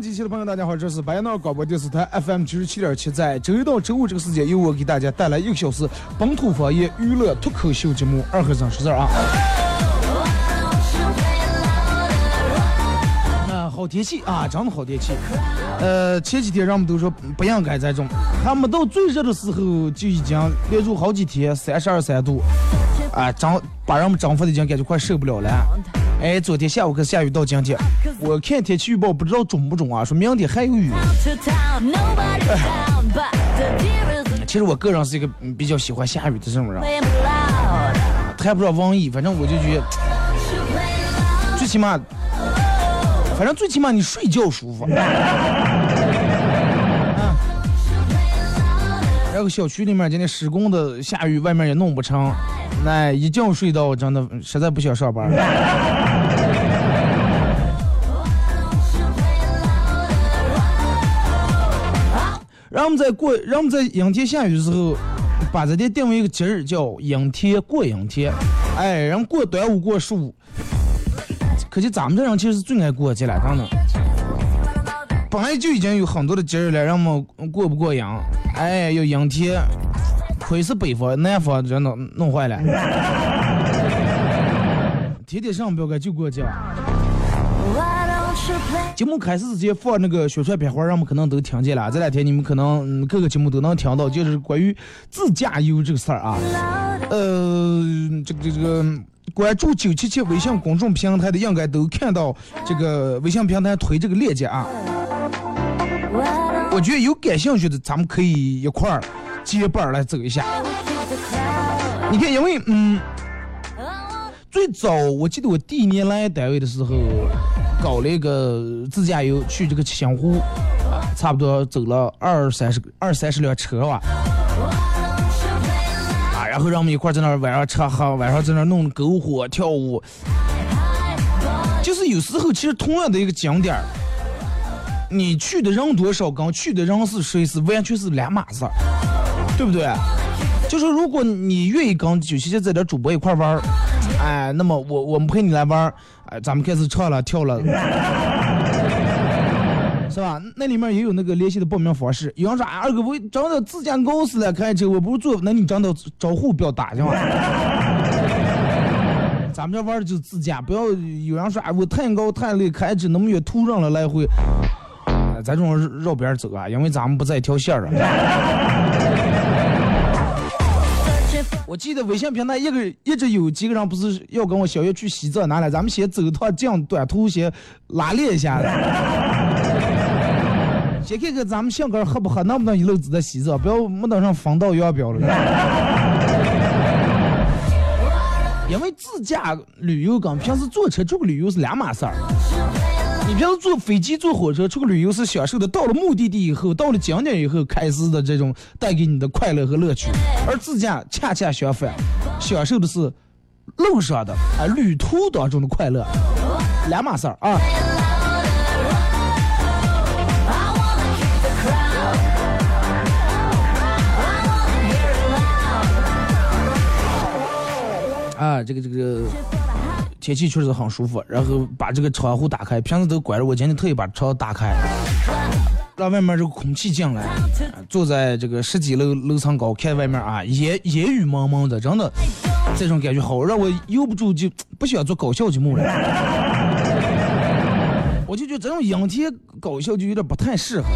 机器的朋友，大家好，这是白闹广播电视台 FM 九十七点七，在周一到周五这个时间，由我给大家带来一个小时本土方言娱乐脱口秀节目《二和尚说事儿》啊。那好天气啊，真的好天气。呃，前几天人们都说不应该这种，还没到最热的时候就已经连续好几天三十二三度，啊，长把人们征服的已经感觉快受不了了。哎，昨天下午可下雨到今天，我看天气预报不知道准不准啊，说明天还有雨。其实我个人是一个嗯比较喜欢下雨的这种人，play me loud. 谈不上网易，反正我就觉.最起码，反正最起码你睡觉舒服。然后小区里面今天施工的下雨，外面也弄不成，那一觉睡到真的实在不想上班。们在过，让我们在阴天下雨的时候，把这天定为一个节日，叫阴天过阴天。哎，然后过端午过十五，可惜咱们这人其实是最爱过节了，真的。本来就已经有很多的节日了，让我们过不过瘾？哎，要阴天，亏是北方，南方真的弄坏了。天天上不要该就过节。节目开始之前放那个宣传片花，让我们可能都听见了。这两天你们可能、各个节目都能听到，就是关于自驾游这个事儿啊。呃，这个这个关注九七七微信公众平台的，应该都看到这个微信平台推这个链接啊。我觉得有感兴趣的，咱们可以一块儿结伴儿来走一下。你看，因为嗯，最早我记得我第一年来单位的时候，搞了一个自驾游去这个七星湖，差不多走了二三十二三十辆车吧。啊，然后让我们一块在那儿晚上吃喝，晚上在那儿弄篝火跳舞。就是有时候其实同样的一个景点儿，你去的人多少跟去的人是谁是完全是两码事儿，对不对？就是如果你愿意跟九七七在这主播一块玩儿，哎，那么我我们陪你来玩儿，哎，咱们开始唱了跳了，是吧？那里面也有那个联系的报名方式。有人说哎，二哥我真的自驾公司了，开车我不是坐，那你真的招呼不要打行吗？咱们这玩的就是自驾，不要有人说啊，我太高太累，开车那么远途上了来回，咱这种绕边走啊，因为咱们不在一条线上。我记得微信平台一个一直有几个人不是要跟我小月去西藏哪来？咱们先走一趟这样短途，先拉练一下。先看看咱们性格合不合，能不能一路走到西藏，不要没等上分道扬镳了。因为自驾旅游跟平时坐车出去旅游是两码事儿。你平时坐飞机、坐火车出去旅游是享受的，到了目的地以后，到了景点以后开始的这种带给你的快乐和乐趣，而自驾恰恰相反，享受的是路上的啊旅途当中的快乐，两码事儿啊。啊，这个这个天气确实很舒服，然后把这个窗户打开，平时都关着，我今天特意把窗打开，让外面这个空气进来。坐在这个十几楼楼层高，看外面啊，烟烟雨蒙蒙的，真的这种感觉好，让我由不住就不想做搞笑节目了。我就觉得这种阴天搞笑就有点不太适合，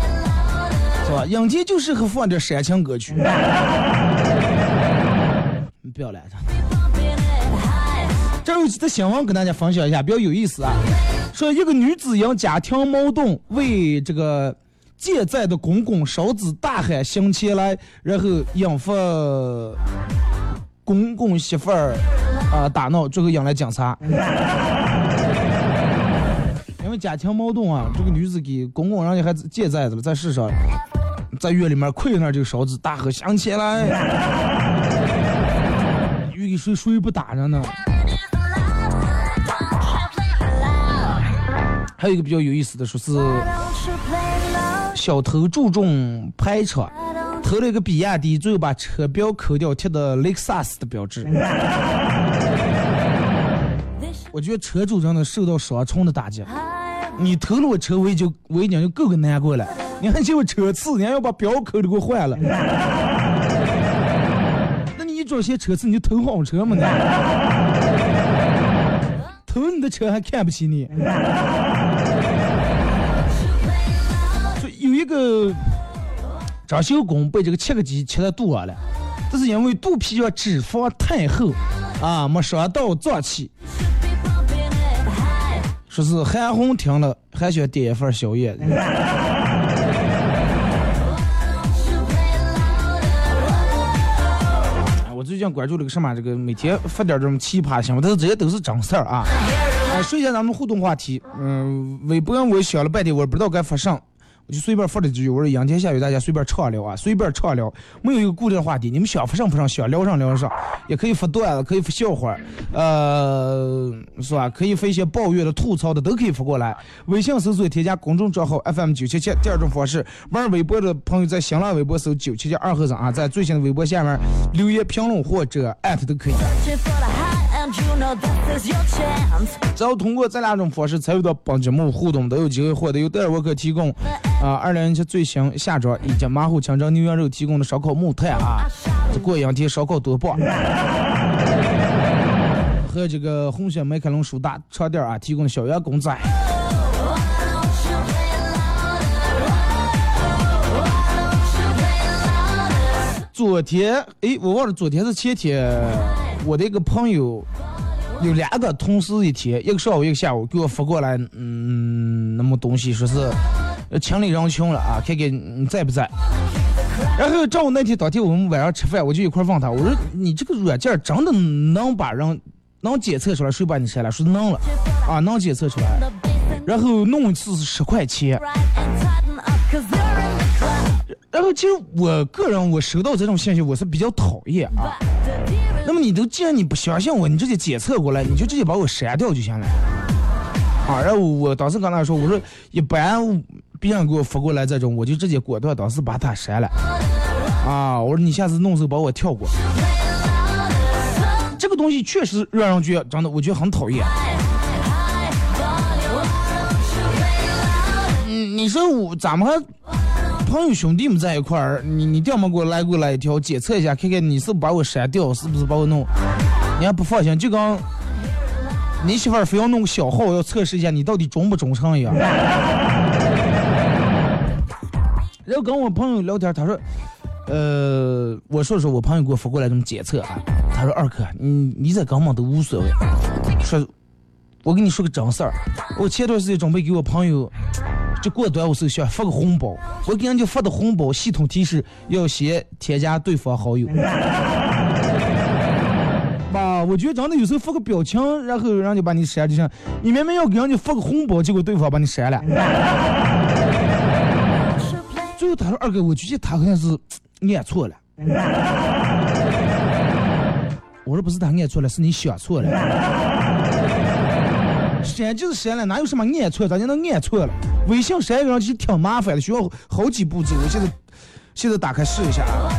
是吧？阴天就适合放点煽情歌曲。你 不要来着。这有的新闻跟大家分享一下，比较有意思啊。说一个女子因家庭矛盾，为这个健在的公公烧纸大喊行起来，然后引发公公媳妇儿啊打闹，最后引来警察。因为家庭矛盾啊，这个女子给公公人家还健在着了，在世上，在院里面跪那就烧纸大喝行起来，遇给谁谁不打着呢？还有一个比较有意思的，说是小偷注重排场，偷了一个比亚迪，最后把车标抠掉，贴的雷克萨斯的标志。我觉得车主真的受到双重的打击。你偷了我车，我已经我已经就够个难过了，你还嫌我车次，你还要把标抠的给我换了。那你一装些车次，你就偷好车嘛？你偷你的车还看不起你？个张秀公被这个切个鸡切的肚上了，这是因为肚皮上脂肪太厚啊，没伤到脏器。说是韩红听了还想点一份宵夜。我最近关注了个什么？这个每天发点这种奇葩新闻，但是这些都是真事儿啊。哎，说一下咱们互动话题。嗯，微博我想了半天，我不知道该发啥。我就随便发了几句，我说阴天下雨，大家随便畅聊啊，随便畅聊，没有一个固定话题，你们想发上不上，想聊上聊上，也可以发段子，可以发笑话，呃，是吧？可以发一些抱怨的、吐槽的，都可以发过来。微信搜索添加公众账号 FM 九七七。第二种方式，玩微博的朋友在新浪微博搜九七七二和尚啊，在最新的微博下面留言评论或者艾特都可以。只要通过这两种方式参与到本节目互动，都有机会获得由戴尔沃克提供啊二零一七最新夏装以及马虎清蒸牛羊肉提供的烧烤木炭啊，这过两天烧烤多棒！和这个红星美凯龙舒大床垫啊提供的小员工仔。昨天，哎，我忘了，昨天是前天，我的一个朋友有两个同时一天，一个上午一个下午给我发过来，嗯，那么东西说是情理人群了啊，看看你在不在。然后正好那天当天我们晚上吃饭，我就一块问他，我说你这个软件真的能把人能检测出来谁把你删了？说能了，啊，能检测出来。然后弄一次是十块钱。然后其实我个人我收到这种信息我是比较讨厌啊。那么你都既然你不相信我，你直接检测过来，你就直接把我删掉就行了。啊，然后我当时跟他说，我说一般别人给我发过来这种，我就直接果断当时把他删了。啊，我说你下次弄时候把我跳过。这个东西确实让人觉得真的，我觉得很讨厌。嗯，你说我咱们还？朋友兄弟们在一块儿，你你掉么给我来过来一条，检测一下，看看你是不把我删掉，是不是把我弄？你还不放心，就刚你媳妇儿非要弄个小号，要测试一下你到底忠不忠诚一样。然后跟我朋友聊天，他说，呃，我说说我朋友给我发过来这么检测啊，他说二哥，你你在根本都无所谓。说，我跟你说个真事儿，我前段时间准备给我朋友。就过端午时候想发个红包，我给人家发的红包系统提示要先添加对方好友。吧，我觉得真的有时候发个表情，然后人家把你删就行。你明明要给人家发个红包，结果对方把你删了。最后他说：“二哥，我觉得他好像是按错了。”我说：“不是他按错了，是你想错了。”删就是删了，哪有什么按错？咋就能按错了？微信删一个人其实挺麻烦的，需要好几步骤。我现在现在打开试一下啊。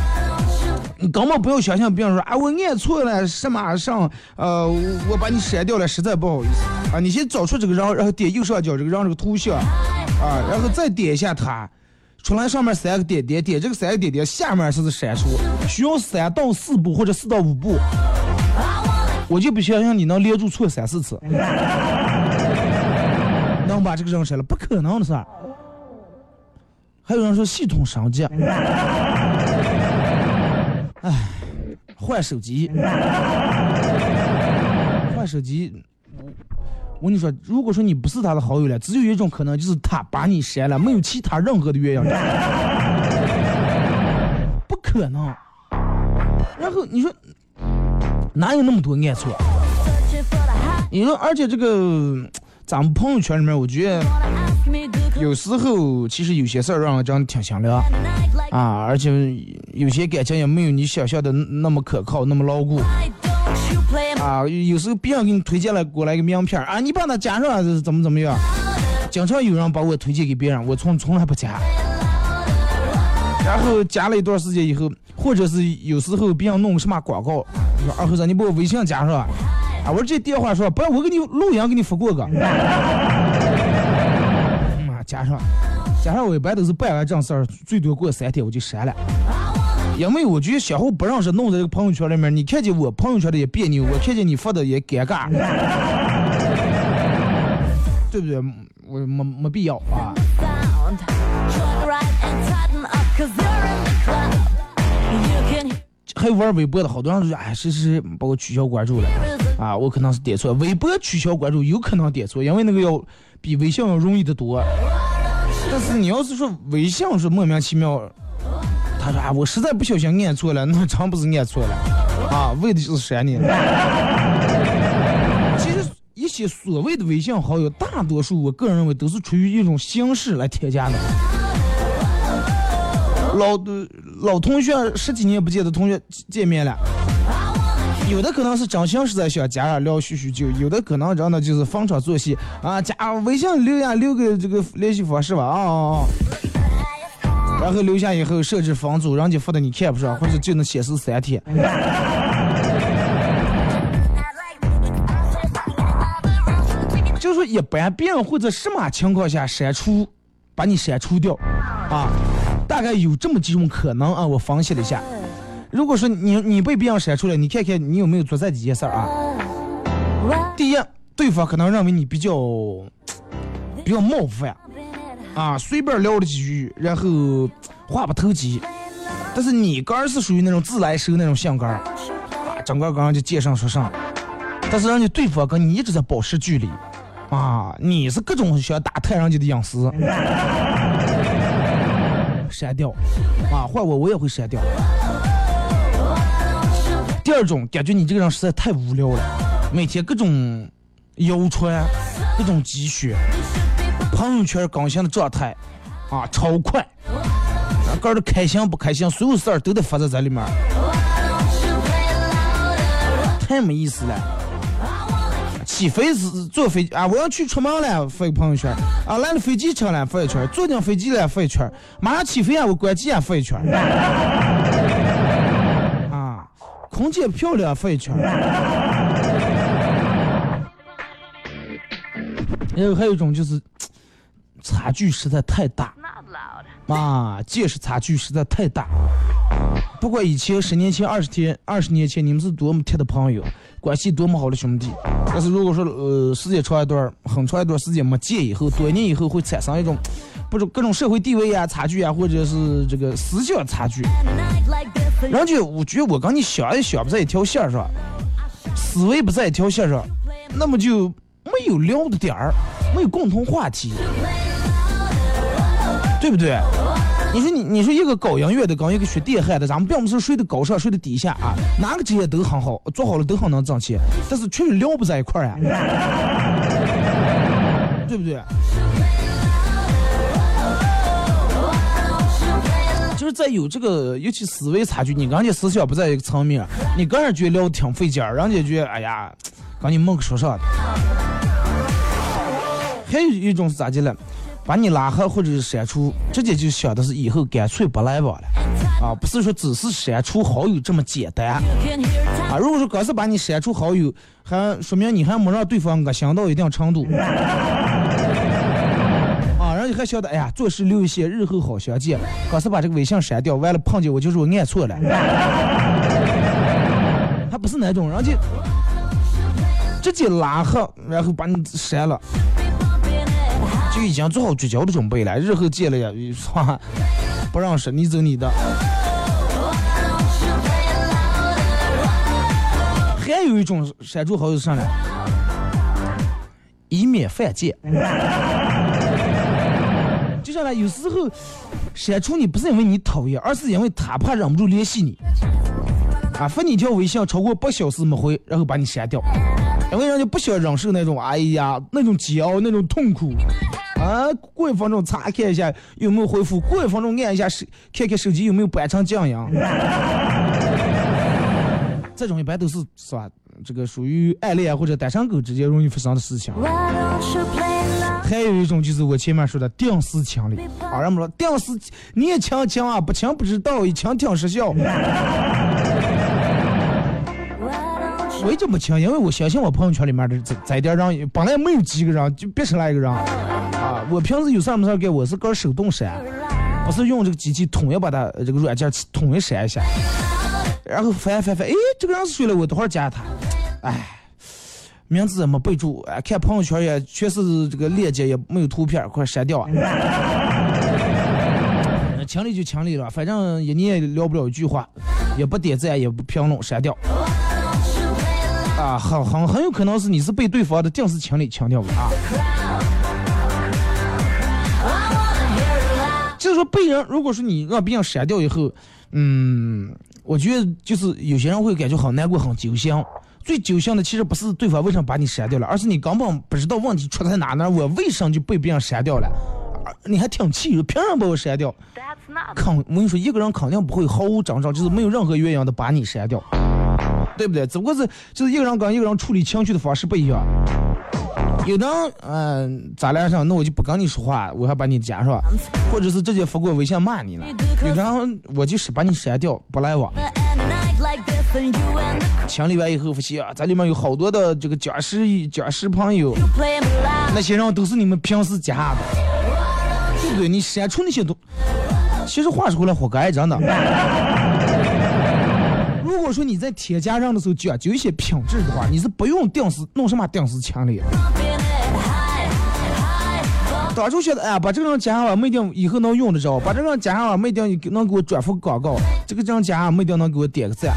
你根本不要相信别人说啊，我按错了，什么上，呃，我把你删掉了，实在不好意思啊。你先找出这个人，然后点右上角这个人这个图像，啊，然后再点一下它，出来上面三个点点，点这个三个点点，下面是删除，需要三到四步或者四到五步，我就不相信你能连住错三四次，能把这个人删了，不可能的事儿。还有人说系统升级。哎，换手机，换手机。我跟你说，如果说你不是他的好友了，只有一种可能，就是他把你删了，没有其他任何的原因。不可能。然后你说，哪有那么多按错？你说，而且这个咱们朋友圈里面，我觉得有时候其实有些事儿让人真的挺心凉。啊，而且有些感情也没有你想象的那么可靠，那么牢固。啊，有时候别人给你推荐了过来一个名片啊，你把它加上怎么怎么样？经常有人把我推荐给别人，我从从来不加。然后加了一段时间以后，或者是有时候别人弄个什么广告，说二和尚你把我微信加上，啊，我这电话说不，我给你录音给你发过个。嗯，加上。加上我一般都是办完正事儿，最多过三天我就删了，因为我觉得相互不认识，弄在这个朋友圈里面，你看见我朋友圈的也别扭，我看见你发的也尴尬，对不对？我没没必要啊。还玩微博的好多人说，哎，谁谁把我取消关注了啊？我可能是点错了，微博取消关注有可能点错，因为那个要比微信要容易的多。但是你要是说微信是莫名其妙，他说啊，我实在不小心按错了，那真不是按错了，啊，为的就是删你。其实一些所谓的微信好友，大多数我个人认为都是出于一种形式来添加的。老的老同学，十几年不见的同学见面了。有的可能是真心实在想加上聊叙叙旧，有的可能真的就是逢场作戏啊，加微信留下留个这个联系方式吧啊啊，然后留下以后设置分组，人家发的你看不上，或者就能显示三天。就说一般别人会在什么情况下删除，把你删除掉啊？大概有这么几种可能啊，我分析了一下。如果说你你被别人甩出来，你看看你有没有做这几件事儿啊？第一，对方可能认为你比较比较冒犯，啊，随便聊了几句，然后话不投机。但是你刚是属于那种自来熟那种性格，啊，整个刚就见上说上。但是人家对方跟你一直在保持距离，啊，你是各种想打探人家的隐私，删掉，啊，换我我也会删掉。第二种感觉你这个人实在太无聊了，每天各种谣传，各种积雪，朋友圈更新的状态啊超快，个人开心不开心，所有事儿都得发在这里面，太没意思了。起飞是坐飞啊，我要去出门了，发个朋友圈啊，来了飞机车了，发一圈，坐进飞机了，发一圈，马上起飞啊，我关机啊，发一圈。啊空姐漂亮，发一圈。还有还有一种就是，差距实在太大，啊，见识差距实在太大。不管以前十年前、二十天、二十年前，你们是多么铁的朋友，关系多么好的兄弟，但是如果说呃时间长一段，很长一段时间没见以后，多年以后会产生一种。不是各种社会地位呀差距啊，或者是这个思想差距，人家我觉得我跟你想也想不在一条线上，思维不在一条线上，那么就没有聊的点儿，没有共同话题，对不对？你说你你说一个搞音乐的跟一个学电焊的，咱们并不是睡的高尚谁的底下啊，哪个职业都很好，做好了都很能挣钱，但是确实聊不在一块儿呀，对不对？就是在有这个，尤其思维差距，你跟人家思想不在一个层面，你个人觉得聊的挺费劲儿，人家觉得哎呀，跟你没个说啥的。还有一种是咋的了？把你拉黑或者是删除，直接就想的是以后干脆不来往了。啊，不是说只是删除好友这么简单啊。如果说刚是把你删除好友，还说明你还没让对方恶心到一定程度。啊，然后你还晓得，哎呀，做事留一些，日后好相见。刚是把这个微信删掉，完了碰见我就说我按错了，还不是那种，然后就直接拉黑，然后把你删了，就已经做好绝交的准备了。日后见了呀，是吧？不让识，你走你的。还有一种删除好友是啥呢？以免犯贱。就像呢，有时候删除你不是因为你讨厌，而是因为他怕忍不住联系你，啊，发你一条微信超过八小时没回，然后把你删掉，因为人家不想忍受那种哎呀那种煎熬那种痛苦，啊，过一分钟查看一下有没有回复，过一分钟按一下手看看手机有没有搬成这样。这种一般都是是吧？这个属于暗恋或者单身狗之间容易发生的事情。还有一种就是我前面说的定时清理啊，人们说定时你也清清啊，不清不知道，一清挺失效。You 为什么清？因为我相信我朋友圈里面的这这点人，本来没有几个人，就别出来一个人啊。我平时有事没事干，我是搁手动删，我是用这个机器统一把它这个软件统一删一下，然后翻翻翻，哎，这个人是谁了？我等会儿加他，哎。名字也没备注，哎，看朋友圈也全是这个链接，也没有图片，快删掉啊！清理就清理了，反正一年也聊不了一句话，也不点赞，也不评论，删掉。啊，很很很有可能是你是被对方的定时清理清掉了啊。说被人，如果说你让别人删掉以后，嗯，我觉得就是有些人会感觉很难过、很揪心。最揪心的其实不是对方为什么把你删掉了，而是你根本不知道问题出在哪呢？我为什么就被别人删掉了？你还挺气，凭什么把我删掉 肯，我跟你说，一个人肯定不会毫无征兆，就是没有任何原因的把你删掉，对不对？只不过是就是一个人跟一个人处理情绪的方式不一样。有的人，嗯、咱俩上，那我就不跟你说话，我还把你加上，或者是直接发过微信骂你了。有的人，我就是把你删掉，不来往。清理完以后发现啊，咱里面有好多的这个僵尸僵尸朋友那些人都是你们平时加的，对不对？你删除那些都，其实话说回来，活该，真的。如果说你在添加上的时候讲究一些品质的话，你是不用定时弄什么定时清理。当初觉得，哎呀，把这个人加上了，没定以后能用得着；把这个人加上了，没定能给我转发广告；这个人加上没定能给我点个赞。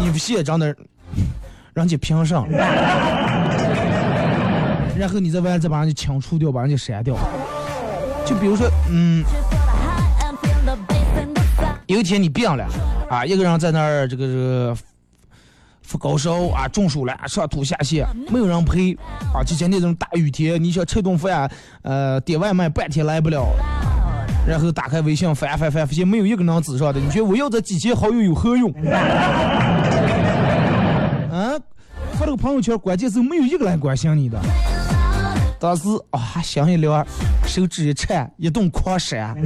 你不信，真的，人家评上，然后你在外再把人家清除掉，把人家删掉。就比如说，嗯，有一天你病了，啊，一个人在那儿这个这个发高烧啊，中暑了，上吐下泻，没有人陪，啊，就像那种大雨天，你想吃顿饭，呃，点外卖半天来不了，然后打开微信翻翻翻，发现没有一个人指上的，你觉得我要这几千好友有何用？啊，发了个朋友圈，关键是没有一个人关心你的。当时啊，想一凉，手指一颤，一顿狂删。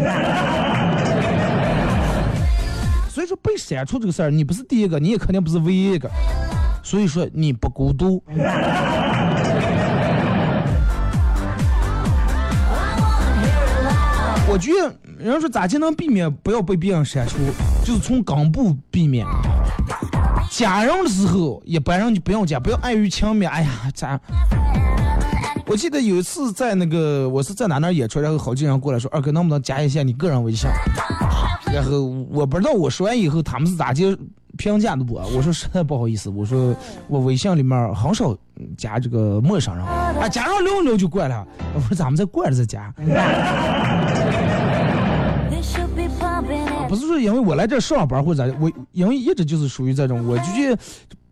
所以说被删除这个事儿，你不是第一个，你也肯定不是唯一一个。所以说你不孤独。我觉得人家说咋就能避免不要被别人删除，就是从根部避免。加人的时候，一般人就不用加，不要碍于情面。哎呀，咋？我记得有一次在那个我是在哪哪演出，然后好几个人过来说，二哥能不能加一下你个人微信？然后我不知道我说完以后他们是咋接评价的我，我说实在不好意思，我说我微信里面很少加这个陌生人，啊加上聊聊就怪了，我说咱们再过来再加，不是说因为我来这上班或者咋的，我因为一直就是属于这种，我就觉得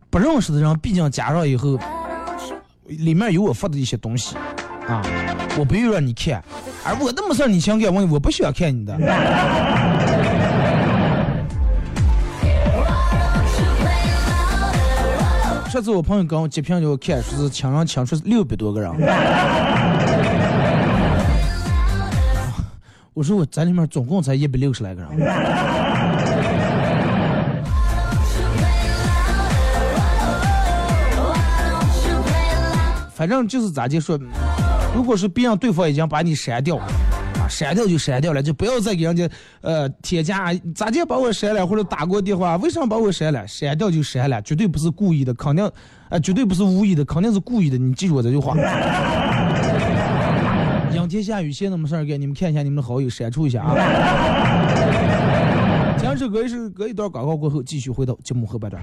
不认识的人，毕竟加上以后。里面有我发的一些东西，啊，我不愿意让你看，而我那么事你想干我，我不喜欢看你的。上次我朋友跟我截屏给我看，说是抢人抢出六百多个人。我说我在里面总共才一百六十来个人。反正就是咋就说，如果是别人对方已经把你删掉，啊，删掉就删掉了，就不要再给人家呃添加，咋就把我删了，或者打过电话，为什么把我删了？删掉就删了，绝对不是故意的，肯定，呃，绝对不是无意的，肯定是故意的。你记住我这句话。阴天下雨闲那么事儿，给你们看一下你们的好友，删除一下啊。讲这歌是隔一段广告过后，继续回到节目后半段。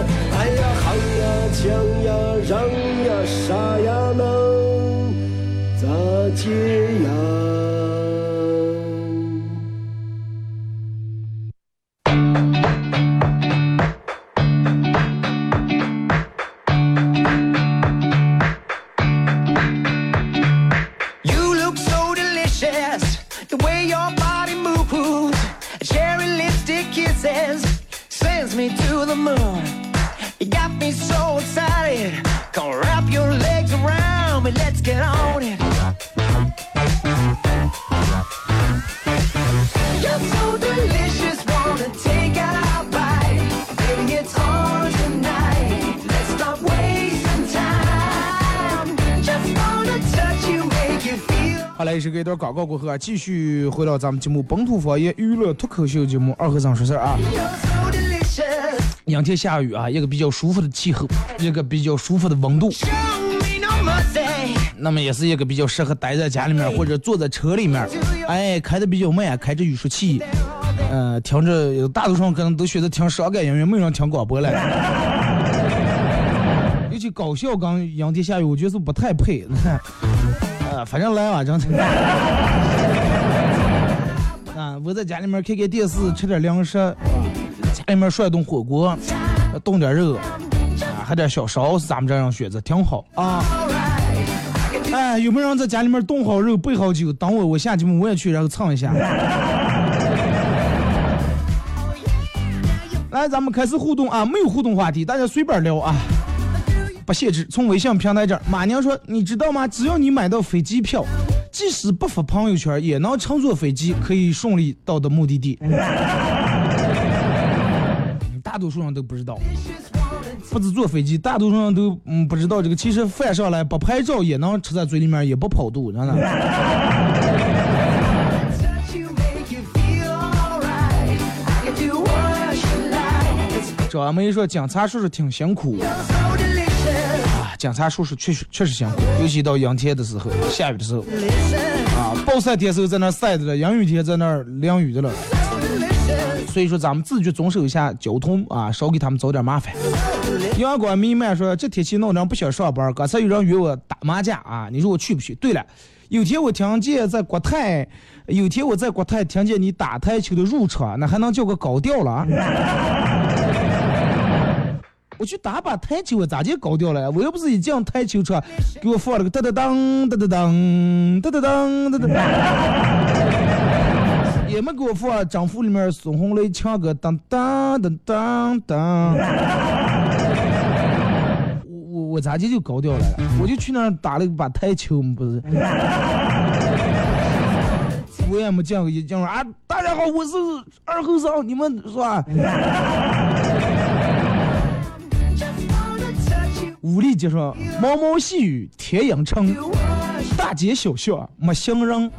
广告过后啊，继续回到咱们节目本土方言娱乐脱口秀节目二和尚说事儿啊。阴天下雨啊，一个比较舒服的气候，一个比较舒服的温度，那么也是一个比较适合待在家里面或者坐在车里面，哎，开的比较慢，开着雨刷器，呃，听着大多数人可能都选择听伤感音乐，没人听广播了。尤其搞笑跟阴天下雨，我觉得是不太配。呃，反正来吧，真的。啊，我在家里面看看电视，吃点零食，家里面涮顿火锅，冻点肉，啊，还点小烧，是咱们这样选择，挺好啊。哎，有没有人在家里面冻好肉，备好酒，等我，我下节目我也去，然后蹭一下。来，咱们开始互动啊，没有互动话题，大家随便聊啊。不限制，从微信平台这儿，马娘说：“你知道吗？只要你买到飞机票，即使不发朋友圈，也能乘坐飞机，可以顺利到达目的地。”大多数人都不知道，不止坐飞机，大多数人都嗯不知道这个。其实饭上来不拍照也能吃在嘴里面，也不跑肚，真的。张梅说：“警察叔叔挺辛苦。”警察叔叔确实确实辛苦，尤其到阴天的时候，下雨的时候，啊，暴晒天时候在那晒着了，阴雨天在那淋雨的了。所以说，咱们自觉遵守一下交通啊，少给他们找点麻烦。阳光弥漫说，这天气闹人不想上班，刚才有人约我打麻将啊，你说我去不去？对了，有天我听见在国泰，有天我在国泰听见你打台球的入场，那还能叫个高调了啊？我去打把台球，我咋就高调了？我又不是一进台球场，给我放了个哒哒当哒哒当哒哒当哒哒当，也没给我放张福里面孙红雷唱歌当当当当当。我我我咋就就高调了？我就去那儿打了一把台球不是？我也没见过一讲啊！大家好，我是二后生，你们是吧？武力接说，毛毛细雨天阴沉，大街小巷没行人。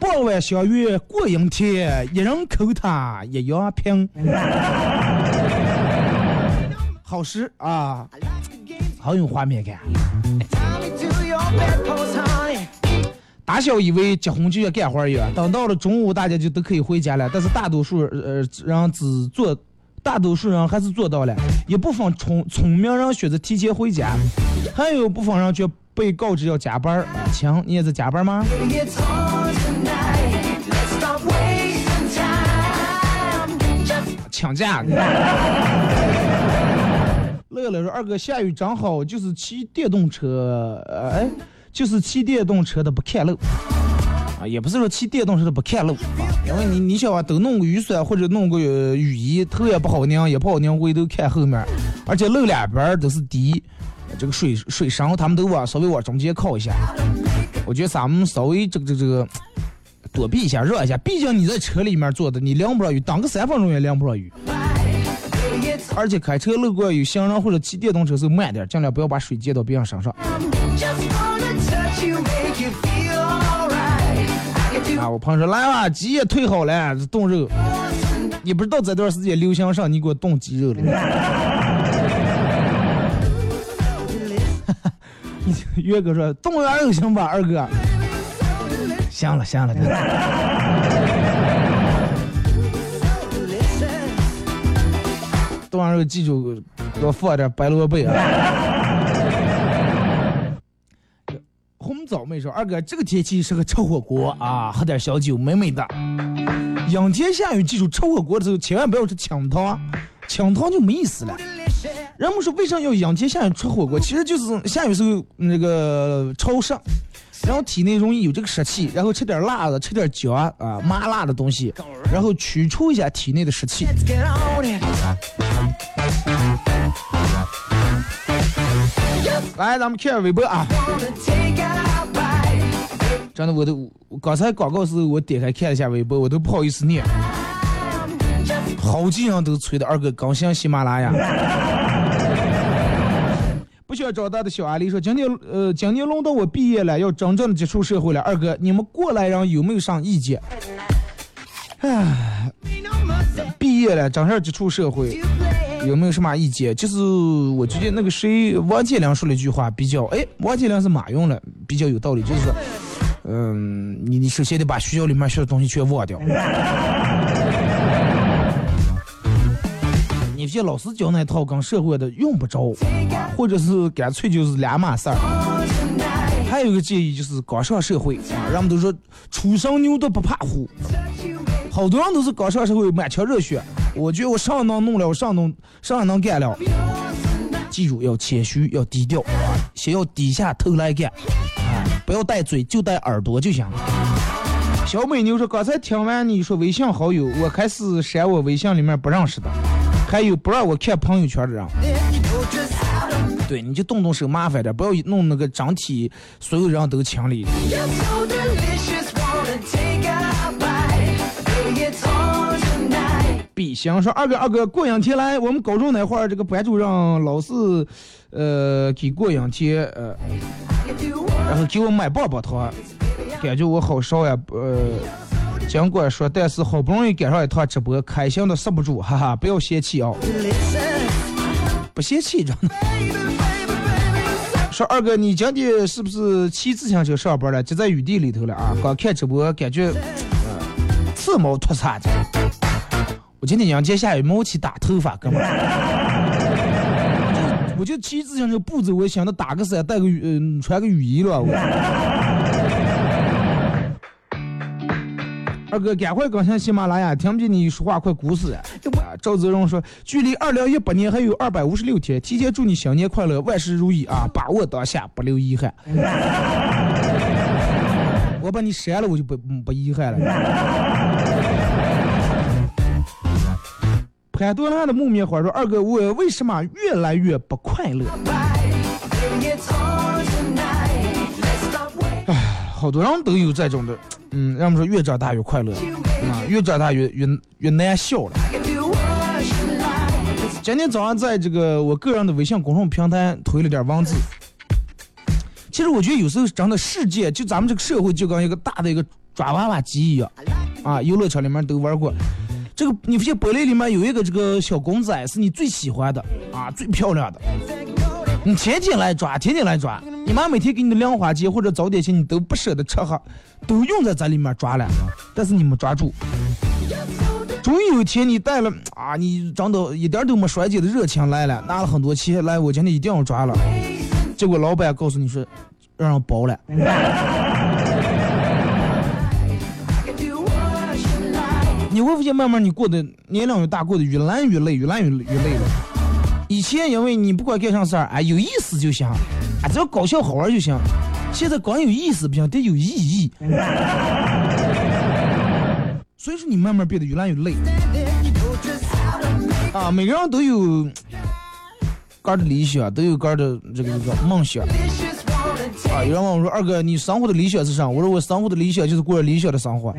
傍晚相约过阴天，一人口他一样平。好诗啊，好有画面感。大小以为结婚就要干活一样，等到了中午大家就都可以回家了，但是大多数呃人只做。大多数人还是做到了，一部分聪聪明人选择提前回家，还有部分人却被告知要加班儿。亲，你也在加班吗？请假。乐乐说：“二哥，下雨正好，就是骑电动车，哎，就是骑电动车的不看路。”也不是说骑电动车的不看路，因为你你想啊，都弄个雨伞或者弄个雨衣，头也不好拧，也不好拧，回头看后面，而且路两边都是堤，这个水水深，他们都往稍微往中间靠一下。我觉得咱们稍微这个这个这个躲避一下，绕一下，毕竟你在车里面坐的，你淋不着雨，挡个三分钟也淋不着雨。而且开车路过有行人或者骑电动车时候慢点，尽量不要把水溅到别人身上。啊！我朋友说来吧，鸡也腿好了，冻肉。你不知道这段时间流行上，你给我冻鸡肉了。岳哥说冻点肉行吧，二哥。行了行了，冻完肉记住给我放点白萝卜啊。红枣妹说：“二哥，这个天气适合吃火锅啊，喝点小酒，美美的。阴天下雨，记住吃火锅的时候千万不要吃清汤，清汤就没意思了。人们说为啥要阴天下雨吃火锅？其实就是下雨时候那个潮湿，然后体内容易有这个湿气，然后吃点辣的，吃点姜啊麻辣的东西，然后去除一下体内的湿气。”来，咱们看下微博啊！真的，我都刚才广告时候我点开看了一下微博，我都不好意思念。好几人都催的二哥更新喜马拉雅，不想长大的小阿狸说：“今年呃，今年轮到我毕业了，要真正的接触社会了。二哥，你们过来人有没有啥意见？”唉，毕业了，正式接触社会，有没有什么意见？就是我觉得那个谁，王健林说了一句话，比较哎，王健林是马云了，比较有道理，就是，嗯，你你首先得把学校里面学的东西全忘掉。你这老师教那套跟社会的用不着，或者是干脆就是两码事儿。还有一个建议就是刚上社会啊，人们都说初生牛犊不怕虎，好多人都是刚上社会满腔热血，我觉得我上能弄了，我上能上能干了。记住要谦虚，要低调，先要低下头来干，不要带嘴，就带耳朵就行。小美妞说：“刚才听完你说微信好友，我开始删我微信里面不认识的，还有不让我看朋友圈的人。对，你就动动手麻烦点，不要弄那个整体所有人都清理。”比翔说：“二哥，二哥，过两天来我们高中那会儿，这个班主任老是，呃，给过两天，呃，然后给我买棒棒糖。”感觉我好少呀，呃，尽管说，但是好不容易赶上一趟直播，开心的刹不住，哈哈，不要嫌弃啊，不嫌弃着呢。说二哥，你今天是不是骑自行车上班了？就在雨地里头了啊！刚看直播，感觉，呃，刺毛脱擦的。我今天阳间下雨，没去打头发，哥们。我就骑自行车不走，我想着打个伞，带个雨，嗯，穿个雨衣了。二哥，赶快更新喜马拉雅，听不见你说话，快鼓死！啊，赵泽荣说，距离二零一八年还有二百五十六天，提前祝你新年快乐，万事如意啊！把握当下，不留遗憾。我把你删了，我就不不遗憾了。潘多拉的木棉花说，二哥，我为什么越来越不快乐？唉，好多人都有这种的。嗯，让我们说越长大越快乐，啊，越长大越越越难笑了。今天早上在这个我个人的微信公众平台推了点文字。其实我觉得有时候真的世界，就咱们这个社会就跟一个大的一个抓娃娃机一样，啊，游乐场里面都玩过。这个你发现玻璃里面有一个这个小公仔是你最喜欢的，啊，最漂亮的。你天天来抓，天天来抓，你妈每天给你的零花钱或者早点钱，你都不舍得吃哈，都用在这里面抓了，但是你没抓住。终于有一天你带了啊，你长得一点都没衰减的热情来了，拿了很多钱来，我今天一定要抓了。结果老板告诉你说，让人包了。你会发现慢慢你过得年龄越大，过得越来越累，越来越越累了。以前因为你不管干啥事儿，哎，有意思就行，啊，只要搞笑好玩就行。现在光有意思不行，得有意义。所以说你慢慢变得越来越累。啊，每个人都有个的理想，都有个的这个这个梦想。啊，有人问我说：“二哥，你生活的理想是啥？”我说：“我生活的理想就是过理想的生活。”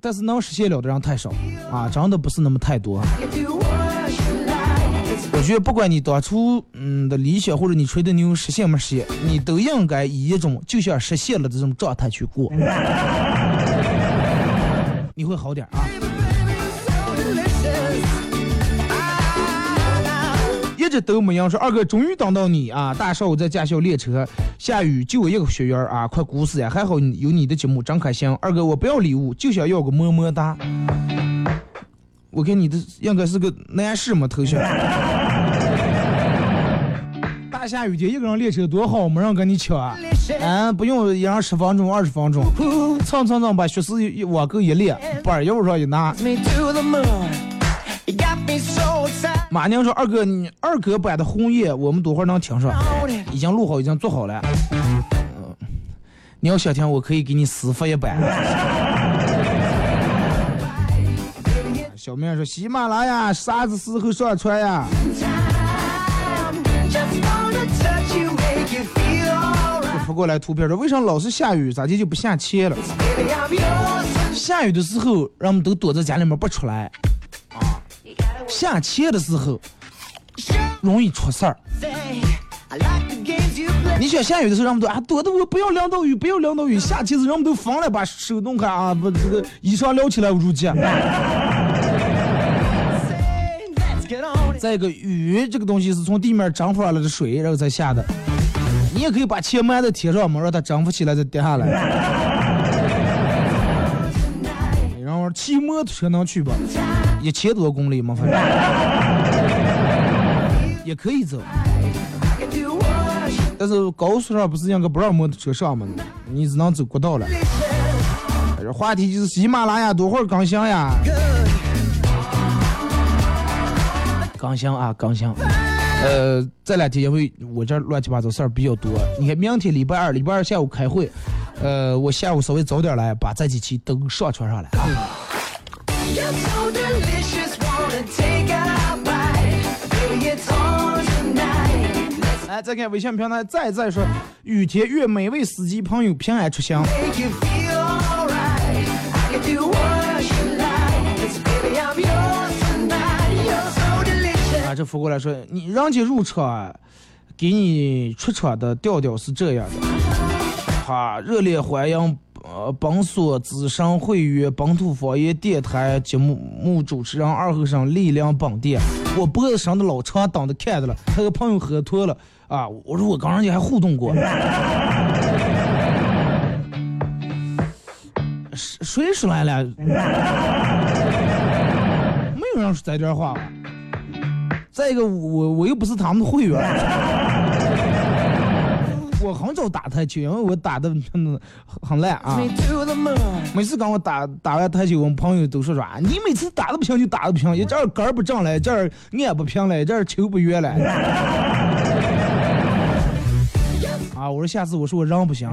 但是能实现了的人太少，啊，真的不是那么太多。我觉得不管你当初嗯的理想或者你吹的牛实现没实现，你都应该以一种就像实现了的这种状态去过，你会好点啊。一直都没样说，二哥终于等到你啊！大少我在驾校练车，下雨就我一个学员啊，快哭死呀！还好你有你的节目，真开心。二哥我不要礼物，就想要个么么哒。我看你的应该是个男士嘛头像。大下雨天一个人练车多好，没人跟你抢啊！嗯，不用一人十分钟二十分钟，蹭蹭蹭把学时一往够一练，板又上一拿。马娘说：“二哥，你二哥版的红叶，我们多会儿能听上？已经录好，已经做好了。嗯，你要想听，我可以给你私发一版。”小明说：“喜马拉雅啥子时候上传呀？”发过来图片说：“为啥老是下雨？咋地就不下切了？下雨的时候，人们都躲在家里面不出来。”下切的时候，容易出事儿。你想下雨的时候，人们都啊躲的我不要淋到雨，不要淋到雨。下棋子人们都疯了，把手弄开啊，把这个衣裳撩起来入去。再一个，雨这个东西是从地面蒸发了的水，然后再下的。你也可以把钱埋在天上嘛，让它蒸发起来再跌下来。然后骑摩托车能去吧？一千多公里嘛，反正 也可以走。但是高速上不是应该不让摩托车上吗？你只能走国道了。这话题就是喜马拉雅多会儿更新呀？刚香啊，刚香。呃，这两天因为我这乱七八糟事儿比较多，你看明天礼拜二，礼拜二下午开会，呃，我下午稍微早点来，把这几期都上传上来啊。来，再看微信平台，再再说，雨天愿每位司机朋友平安出行。啊，这扶过来说，你人家入车，给你出车的调调是这样的，哈，热烈欢迎呃本所资深会员本土方言电台节目目主持人二后生力量本店，我脖子上的老长等着看着了，他和朋友喝多了啊，我说我跟人家还互动过，谁谁说来了？没有人说这点话。再一个，我我又不是他们的会员，我很少打台球，因为我打的很很烂啊。每次跟我打打完台球，我们朋友都说说，你每次打的不行就打的不行，一这儿杆不正了，这儿按不平了，这儿球不圆了。啊，我说下次我说我扔不行。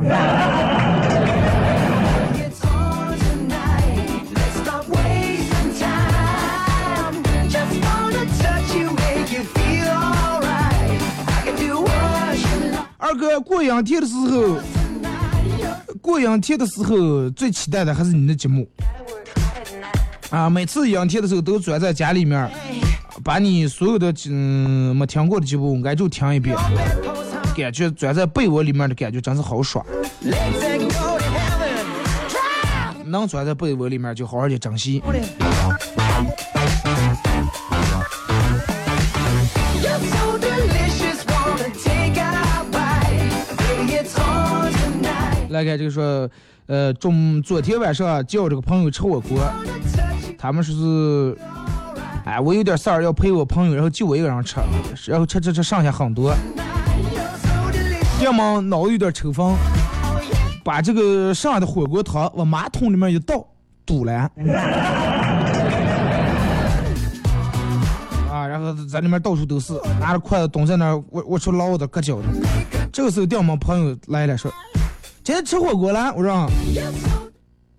二哥过阴天的时候，过阴天的时候最期待的还是你的节目啊！每次阴天的时候都转在家里面，把你所有的嗯没听过的节目挨就听一遍，感觉钻在被窝里面的感觉真是好爽。能钻在被窝里面就好好的珍惜。来看这个说，呃，中昨天晚上叫这个朋友吃火锅，他们说是，哎，我有点事儿要陪我朋友，然后就我一个人吃，然后吃吃吃剩下很多，要么脑子有点抽风，把这个剩下的火锅汤往马桶里面一倒，堵了，啊，然后在里面到处都是，拿着筷子蹲在那儿，我我说捞的搁脚的，这个时候，掉毛朋友来了说。今天吃火锅了，我说，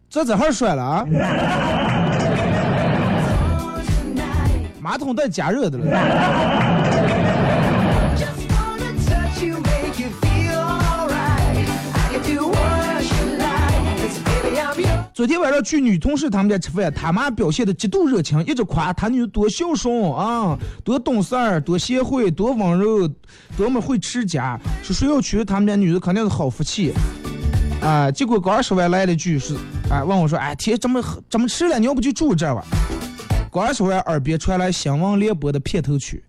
这这还摔了啊？马桶带加热的了。昨天晚上去女同事他们家吃饭，他妈表现的极度热情，一直夸他女多孝顺啊，多懂事儿，多贤惠，多温柔，多么会持家。说谁要娶他们家女的，肯定是好福气。啊！结果刚说完来了句是，啊，问我说，哎，天怎么怎么迟了？你要不就住这吧？刚说完，耳边传来《新闻联播》的片头曲。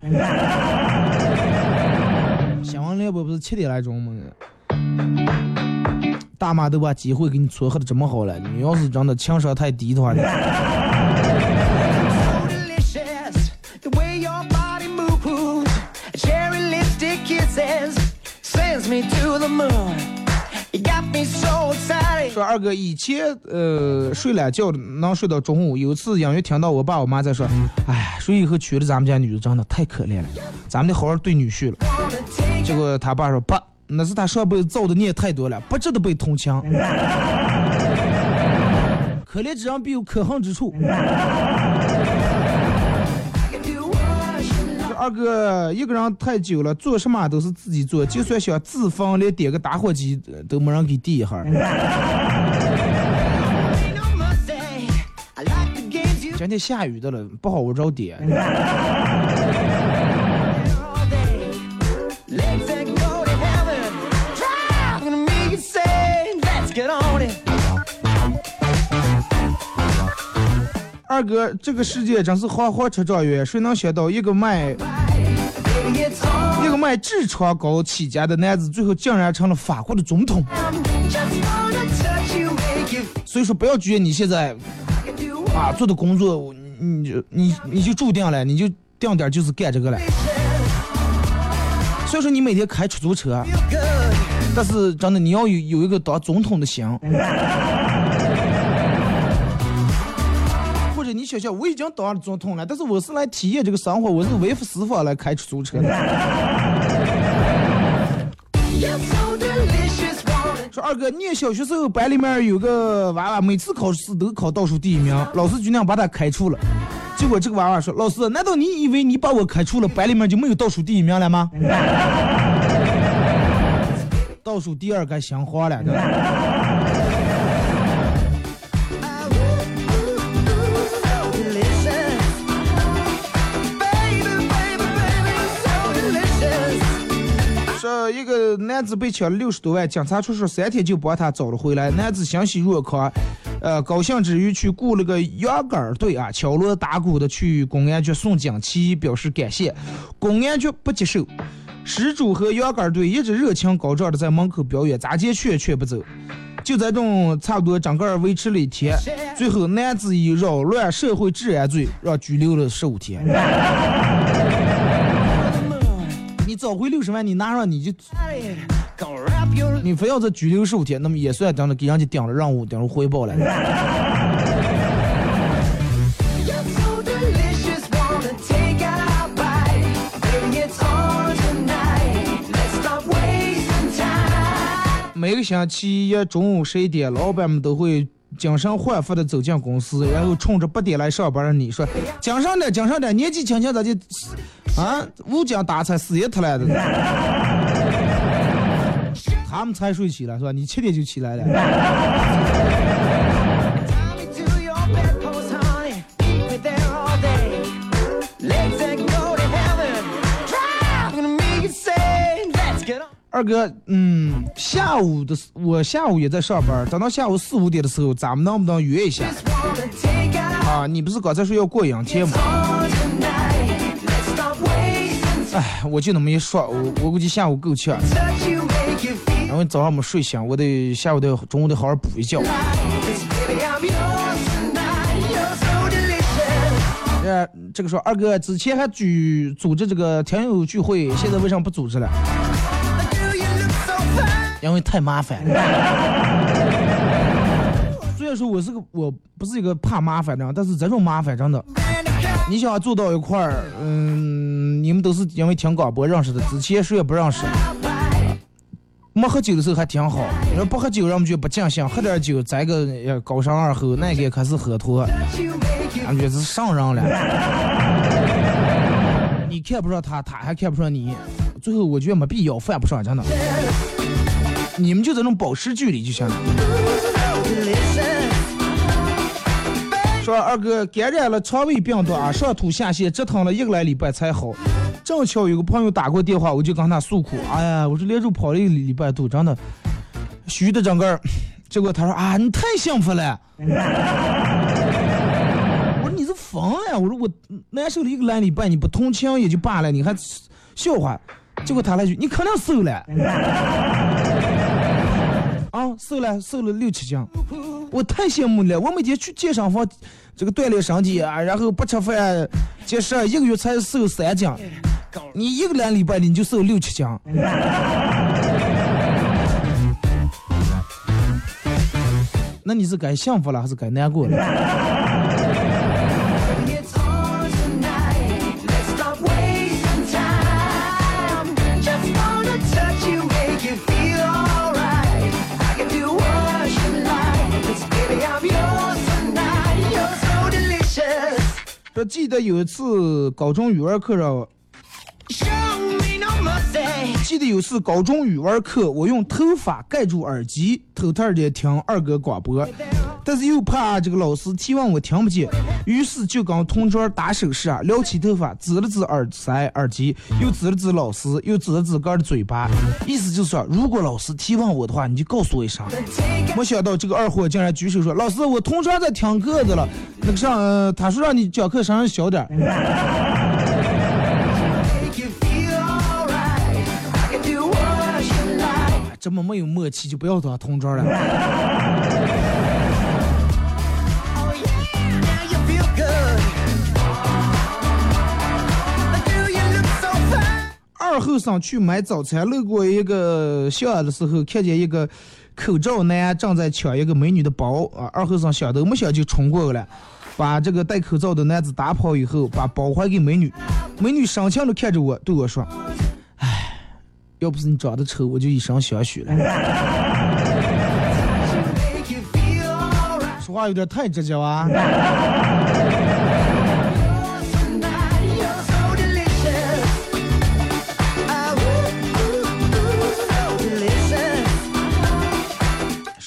新闻联播不是七点来钟吗？大妈都把机会给你撮合的这么好了，你要是真的情商太低的话。说二哥以前呃睡懒觉能睡到中午，有次隐约听到我爸我妈在说，哎，说以后娶了咱们家女的真的太可怜了，咱们得好好对女婿了。结果他爸说不，那是他上辈子造的孽太多了，不值得被同情。可怜之人必有可恨之处。二哥一个人太久了，做什么都是自己做，就算想自焚，连点个打火机都没人给递一下。今天下雨的了，不好我找点。二哥，这个世界真是花花车状元，谁能想到一个卖一个卖痔疮膏起家的男子，最后竟然成了法国的总统？所以说，不要觉得你现在啊做的工作，你就你你就注定了，你就定点就是干这个了。所以说，你每天开出租车，但是真的你要有有一个当总统的心。想想，我已经当了总统了，但是我是来体验这个生活，我是为私访来开出租车的。说二哥，念小学时候班里面有个娃娃，每次考试都考倒数第一名，老师就那样把他开除了。结果这个娃娃说：“老师，难道你以为你把我开除了，班里面就没有倒数第一名了吗？” 倒数第二该想花了。一个男子被抢了六十多万，警察叔叔三天就帮他找了回来。男子欣喜若狂，呃，高兴之余去雇了个羊杆队啊，敲锣打鼓的去公安局送锦旗，表示感谢。公安局不接受，失主和羊杆队一直热情高涨的在门口表演，咋接劝劝不走。就这种差不多整个维持了一天，最后男子以扰乱社会治安罪让拘留了十五天。你找回六十万，你拿上你就，你非要再拘留十五天，那么也算真的给人家顶了任务，顶了回报了。每个星期一中午十一点，老板们都会精神焕发的走进公司，然后冲着八点来上班的你说：“精神点，精神点，年纪轻轻咋就啊无精打采，死也特来的。”他们才睡起来是吧？你七点就起来了。二哥，嗯，下午的我下午也在上班，等到下午四五点的时候，咱们能不能约一下？啊，你不是刚才说要过阳天吗？哎，我就那么一说，我我估计下午够呛，因为早上没睡醒，我得下午得中午得好好补一觉。呃，这个说二哥之前还举组织这个听友聚会，现在为什么不组织了？因为太麻烦。虽然说我是个我不是一个怕麻烦的，但是这种麻烦真的，你想要坐到一块儿，嗯，你们都是因为听广播认识的，之前谁也不认识。没喝酒的时候还挺好，你说不喝酒，人们就不尽兴；喝点酒，再个高山二后，那个可是喝脱，感觉是上人了。你看不上他，他还看不上你，最后我觉得没必要，犯不上，真的。你们就这种保持距离就行了。说二哥感染了肠胃病毒啊，上吐下泻，折腾了一个来礼拜才好。正巧有个朋友打过电话，我就跟他诉苦。哎呀，我说连着跑了一个礼拜多，真的虚的整个。结果他说啊，你太幸福了。我说你是疯了。我说我难受了一个来礼拜，你不同情也就罢了，你还笑话。结果他来句，你肯定瘦了。啊，瘦了，瘦了六七斤，我太羡慕了。我每天去健身房，这个锻炼身体啊，然后不吃饭，节食，一个月才瘦三斤。你一个两礼拜你就瘦六七斤，那你是该幸福了还是该难过了？说记得有一次高中语文课上，记得有一次高中语文课，我用头发盖住耳机，偷偷的听二哥广播。但是又怕这个老师提问我听不见，于是就跟同桌打手势啊，撩起头发，指了指耳塞、耳机，又指了指老师，又指了指个的嘴巴，意思就是说，如果老师提问我的话，你就告诉我一声。没想到这个二货竟然举手说：“老师，我同桌在听课的了，那个上，他说让你讲课声音小点。”这么没有默契，就不要当同桌了。二后生去买早餐，路过一个巷的时候，看见一个口罩男正在抢一个美女的包啊！二后生想都没想就冲过来了，把这个戴口罩的男子打跑以后，把包还给美女。美女深情的看着我，对我说：“哎，要不是你长得丑，我就一生相许了。” 说话有点太直接啊！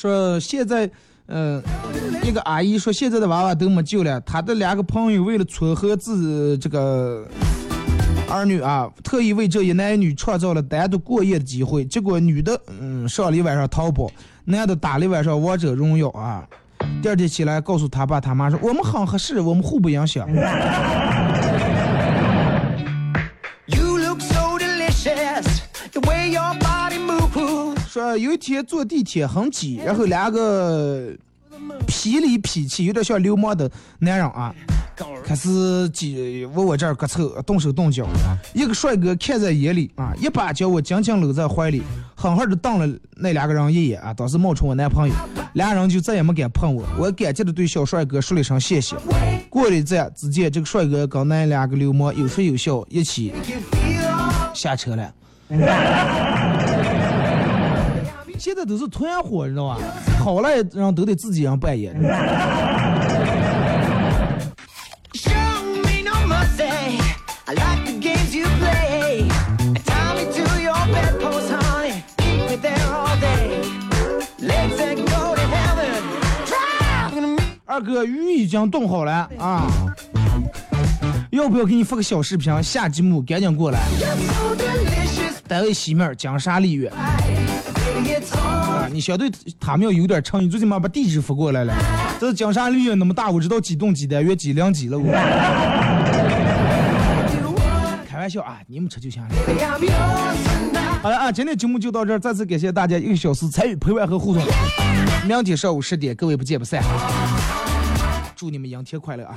说现在，呃，一个阿姨说现在的娃娃都没救了。她的两个朋友为了撮合自这个儿女啊，特意为这一男一女创造了单独过夜的机会。结果女的嗯上了一晚上淘宝，男的打了一晚上王者荣耀啊。第二天起来告诉他爸他妈说我们很合适，我们互不影响。说有一天坐地铁很挤，然后两个痞里痞气、有点像流氓的男人啊，开始挤往我这儿搁凑，动手动脚。一个帅哥看在眼里啊，一把将我紧紧搂在怀里，狠狠的瞪了那两个人一眼啊，当时冒充我男朋友，俩人就再也没敢碰我。我感激的对小帅哥说了一声谢谢。过了一站，只见这个帅哥跟那两个流氓有说有笑，一起下车了。现在都是团伙，你知道吧？好赖人都得自己人扮演。二哥，鱼已经冻好了啊！要不要给你发个小视频？下节目赶紧过来。单位西面江沙丽苑。啊，你相对他们要有点诚意，最起码把地址发过来了。这是江山绿苑那么大，我知道几栋几单元几零几了我。开玩笑啊，你们吃就行了。好了啊，今天节目就到这儿，再次感谢大家一个小时参与陪伴和互动。明天上午十点，各位不见不散。祝你们阳天快乐啊！